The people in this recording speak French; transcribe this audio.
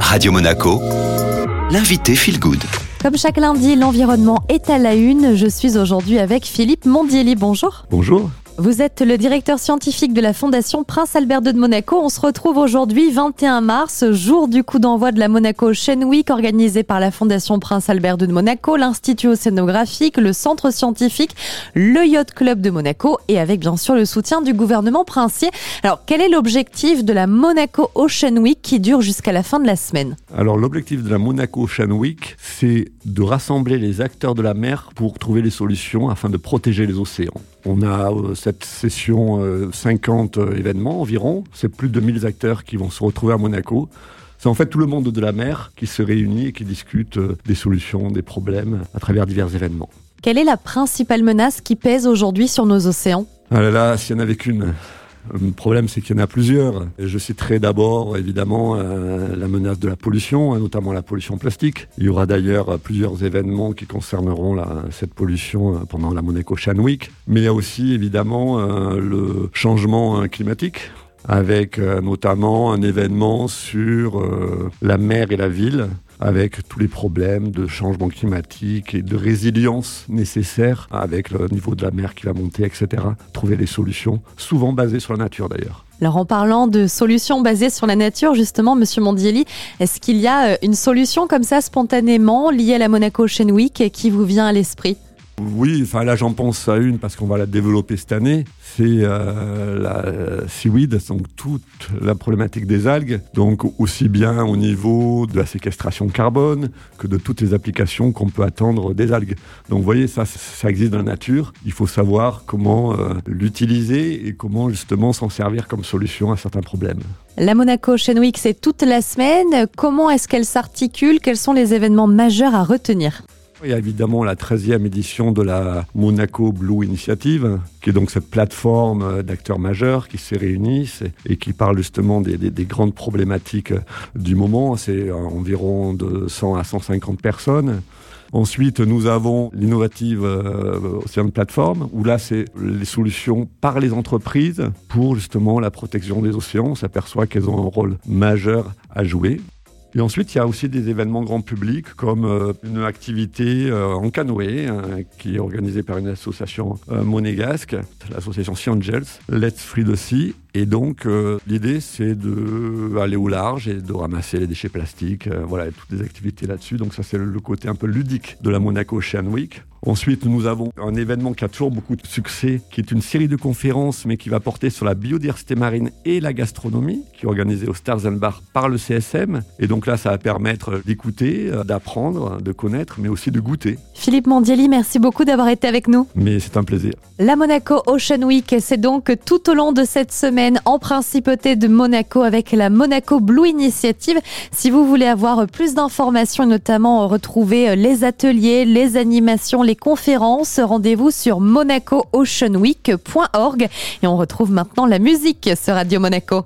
Radio Monaco, l'invité Feel Good. Comme chaque lundi, l'environnement est à la une. Je suis aujourd'hui avec Philippe Mondielli. Bonjour. Bonjour. Vous êtes le directeur scientifique de la Fondation Prince Albert II de Monaco. On se retrouve aujourd'hui, 21 mars, jour du coup d'envoi de la Monaco Ocean Week, organisé par la Fondation Prince Albert II de Monaco, l'Institut océanographique, le Centre scientifique, le Yacht Club de Monaco et avec bien sûr le soutien du gouvernement princier. Alors, quel est l'objectif de la Monaco Ocean Week qui dure jusqu'à la fin de la semaine? Alors, l'objectif de la Monaco Ocean Week, c'est de rassembler les acteurs de la mer pour trouver les solutions afin de protéger les océans. On a euh, cette session 50 euh, euh, événements environ. C'est plus de 1000 acteurs qui vont se retrouver à Monaco. C'est en fait tout le monde de la mer qui se réunit et qui discute des solutions, des problèmes à travers divers événements. Quelle est la principale menace qui pèse aujourd'hui sur nos océans? Ah là là, s'il n'y en avait qu'une. Le problème, c'est qu'il y en a plusieurs. Je citerai d'abord, évidemment, euh, la menace de la pollution, hein, notamment la pollution plastique. Il y aura d'ailleurs plusieurs événements qui concerneront cette pollution euh, pendant la Monaco Ocean Week. Mais il y a aussi, évidemment, euh, le changement climatique avec notamment un événement sur la mer et la ville avec tous les problèmes de changement climatique et de résilience nécessaires avec le niveau de la mer qui va monter, etc. Trouver des solutions, souvent basées sur la nature d'ailleurs. Alors en parlant de solutions basées sur la nature, justement, Monsieur Mondielli, est-ce qu'il y a euh, une solution comme ça spontanément liée à la Monaco Week qui vous vient à l'esprit? Oui, enfin là j'en pense à une parce qu'on va la développer cette année. C'est euh, la seaweed, donc toute la problématique des algues, donc aussi bien au niveau de la séquestration carbone que de toutes les applications qu'on peut attendre des algues. Donc vous voyez, ça, ça existe dans la nature. Il faut savoir comment euh, l'utiliser et comment justement s'en servir comme solution à certains problèmes. La Monaco Week, c'est toute la semaine. Comment est-ce qu'elle s'articule? Quels sont les événements majeurs à retenir? Il y a évidemment la 13e édition de la Monaco Blue Initiative, qui est donc cette plateforme d'acteurs majeurs qui se réunissent et qui parle justement des, grandes problématiques du moment. C'est environ de 100 à 150 personnes. Ensuite, nous avons l'innovative euh, Océan Plateforme, où là, c'est les solutions par les entreprises pour justement la protection des océans. On s'aperçoit qu'elles ont un rôle majeur à jouer. Et ensuite, il y a aussi des événements grand public, comme euh, une activité euh, en canoë, hein, qui est organisée par une association euh, monégasque, l'association Sea Angels, Let's Free the Sea. Et donc, l'idée, c'est d'aller au large et de ramasser les déchets plastiques. voilà, toutes des activités là-dessus. Donc, ça, c'est le côté un peu ludique de la Monaco Ocean Week. Ensuite, nous avons un événement qui a toujours beaucoup de succès, qui est une série de conférences, mais qui va porter sur la biodiversité marine et la gastronomie, qui est organisée au Stars and Bar par le CSM. Et donc là, ça va permettre d'écouter, euh, d'apprendre, de connaître, mais aussi de goûter. Philippe Mondielli, merci beaucoup d'avoir été avec nous. Mais c'est un plaisir. La Monaco Ocean Week, c'est donc tout au long de cette en principauté de Monaco avec la Monaco Blue Initiative. Si vous voulez avoir plus d'informations, notamment retrouver les ateliers, les animations, les conférences, rendez-vous sur monacooceanweek.org et on retrouve maintenant la musique sur Radio Monaco.